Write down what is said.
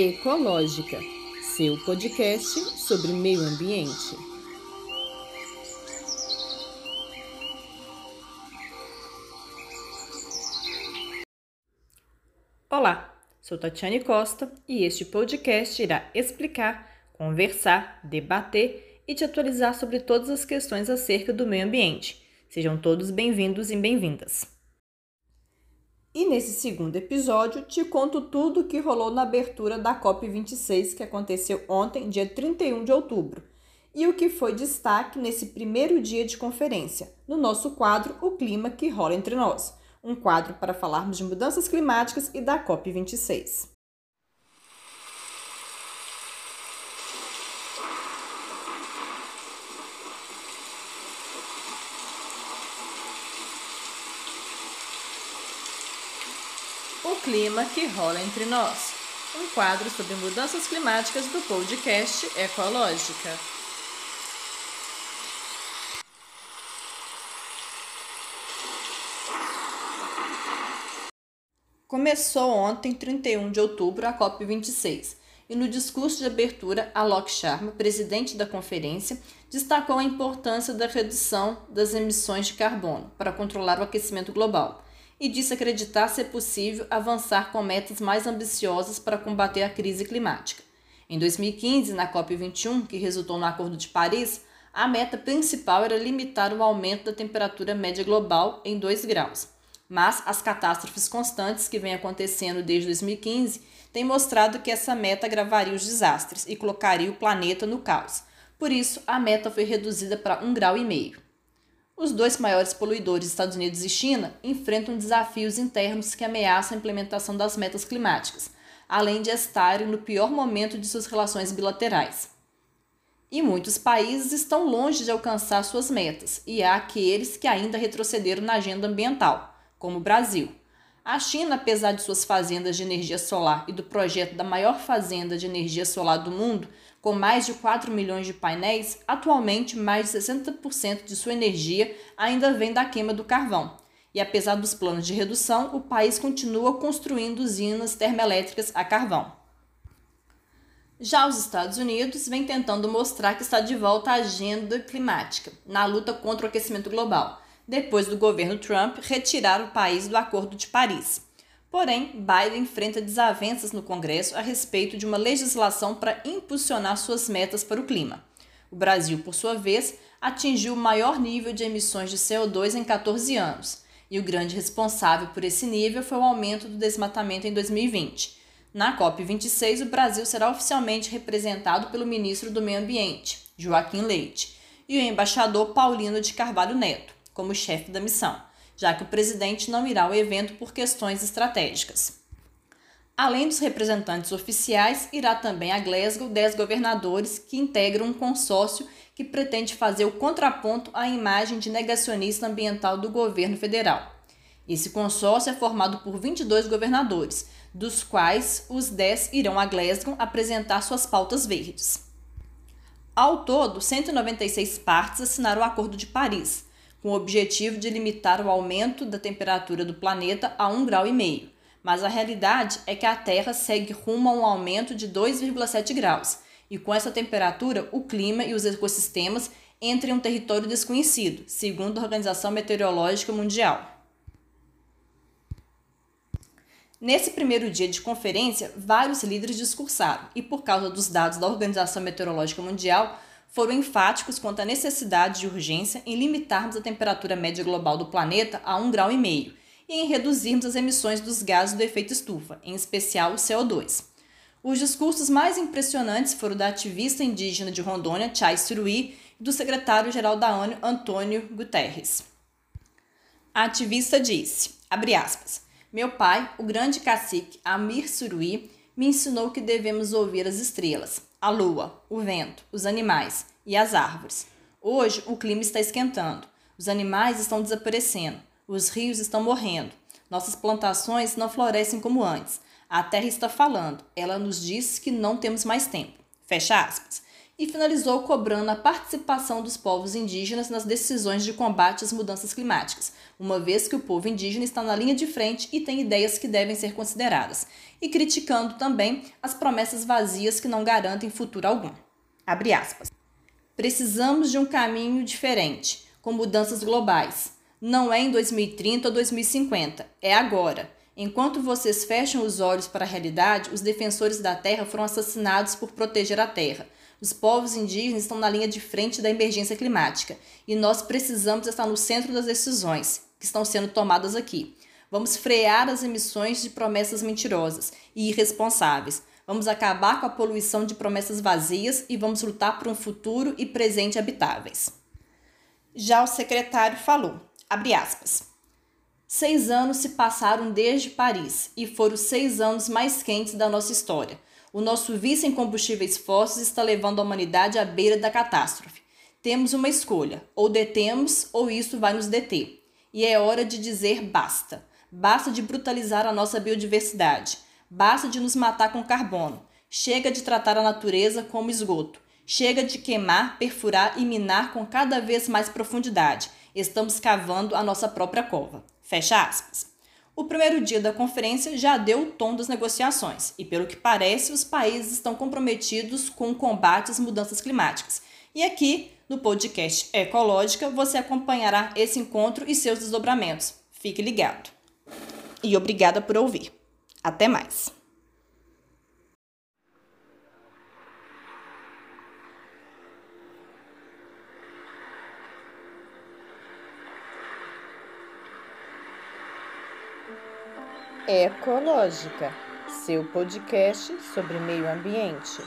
Ecológica, seu podcast sobre meio ambiente. Olá, sou Tatiane Costa e este podcast irá explicar, conversar, debater e te atualizar sobre todas as questões acerca do meio ambiente. Sejam todos bem-vindos e bem-vindas. E nesse segundo episódio te conto tudo o que rolou na abertura da COP26 que aconteceu ontem, dia 31 de outubro, e o que foi destaque nesse primeiro dia de conferência, no nosso quadro O Clima que Rola Entre Nós, um quadro para falarmos de mudanças climáticas e da COP26. O clima que rola entre nós. Um quadro sobre mudanças climáticas do podcast Ecológica. Começou ontem, 31 de outubro, a COP26, e no discurso de abertura, Alok Sharma, presidente da conferência, destacou a importância da redução das emissões de carbono para controlar o aquecimento global e disse acreditar ser possível avançar com metas mais ambiciosas para combater a crise climática. Em 2015, na COP21, que resultou no Acordo de Paris, a meta principal era limitar o aumento da temperatura média global em 2 graus. Mas as catástrofes constantes que vêm acontecendo desde 2015 têm mostrado que essa meta agravaria os desastres e colocaria o planeta no caos. Por isso, a meta foi reduzida para 1,5 grau. Os dois maiores poluidores, Estados Unidos e China, enfrentam desafios internos que ameaçam a implementação das metas climáticas, além de estarem no pior momento de suas relações bilaterais. E muitos países estão longe de alcançar suas metas, e há aqueles que ainda retrocederam na agenda ambiental, como o Brasil. A China, apesar de suas fazendas de energia solar e do projeto da maior fazenda de energia solar do mundo, com mais de 4 milhões de painéis, atualmente mais de 60% de sua energia ainda vem da queima do carvão. E apesar dos planos de redução, o país continua construindo usinas termoelétricas a carvão. Já os Estados Unidos vem tentando mostrar que está de volta à agenda climática, na luta contra o aquecimento global, depois do governo Trump retirar o país do Acordo de Paris. Porém, Biden enfrenta desavenças no Congresso a respeito de uma legislação para impulsionar suas metas para o clima. O Brasil, por sua vez, atingiu o maior nível de emissões de CO2 em 14 anos, e o grande responsável por esse nível foi o aumento do desmatamento em 2020. Na COP26, o Brasil será oficialmente representado pelo ministro do Meio Ambiente, Joaquim Leite, e o embaixador Paulino de Carvalho Neto, como chefe da missão já que o presidente não irá ao evento por questões estratégicas. Além dos representantes oficiais, irá também a Glasgow 10 governadores que integram um consórcio que pretende fazer o contraponto à imagem de negacionista ambiental do governo federal. Esse consórcio é formado por 22 governadores, dos quais os 10 irão a Glasgow apresentar suas pautas verdes. Ao todo, 196 partes assinaram o Acordo de Paris, com o objetivo de limitar o aumento da temperatura do planeta a 1,5 grau. Mas a realidade é que a Terra segue rumo a um aumento de 2,7 graus, e com essa temperatura, o clima e os ecossistemas entram em um território desconhecido, segundo a Organização Meteorológica Mundial. Nesse primeiro dia de conferência, vários líderes discursaram, e por causa dos dados da Organização Meteorológica Mundial, foram enfáticos quanto à necessidade de urgência em limitarmos a temperatura média global do planeta a 1,5 grau e em reduzirmos as emissões dos gases do efeito estufa, em especial o CO2. Os discursos mais impressionantes foram da ativista indígena de Rondônia, Chai Suruí, e do secretário-geral da ONU, Antônio Guterres. A ativista disse, aspas, meu pai, o grande cacique Amir Suruí, me ensinou que devemos ouvir as estrelas, a lua, o vento, os animais e as árvores. Hoje o clima está esquentando, os animais estão desaparecendo, os rios estão morrendo, nossas plantações não florescem como antes. A terra está falando, ela nos diz que não temos mais tempo. Fecha aspas. E finalizou cobrando a participação dos povos indígenas nas decisões de combate às mudanças climáticas, uma vez que o povo indígena está na linha de frente e tem ideias que devem ser consideradas, e criticando também as promessas vazias que não garantem futuro algum. Abre aspas. Precisamos de um caminho diferente, com mudanças globais. Não é em 2030 ou 2050, é agora. Enquanto vocês fecham os olhos para a realidade, os defensores da terra foram assassinados por proteger a terra. Os povos indígenas estão na linha de frente da emergência climática e nós precisamos estar no centro das decisões que estão sendo tomadas aqui. Vamos frear as emissões de promessas mentirosas e irresponsáveis. Vamos acabar com a poluição de promessas vazias e vamos lutar por um futuro e presente habitáveis. Já o secretário falou, abre aspas, Seis anos se passaram desde Paris e foram os seis anos mais quentes da nossa história. O nosso vício em combustíveis fósseis está levando a humanidade à beira da catástrofe. Temos uma escolha: ou detemos ou isso vai nos deter. E é hora de dizer basta. Basta de brutalizar a nossa biodiversidade. Basta de nos matar com carbono. Chega de tratar a natureza como esgoto. Chega de queimar, perfurar e minar com cada vez mais profundidade. Estamos cavando a nossa própria cova. Fecha aspas. O primeiro dia da conferência já deu o tom das negociações e, pelo que parece, os países estão comprometidos com o combate às mudanças climáticas. E aqui, no podcast Ecológica, você acompanhará esse encontro e seus desdobramentos. Fique ligado. E obrigada por ouvir. Até mais. Ecológica, seu podcast sobre meio ambiente.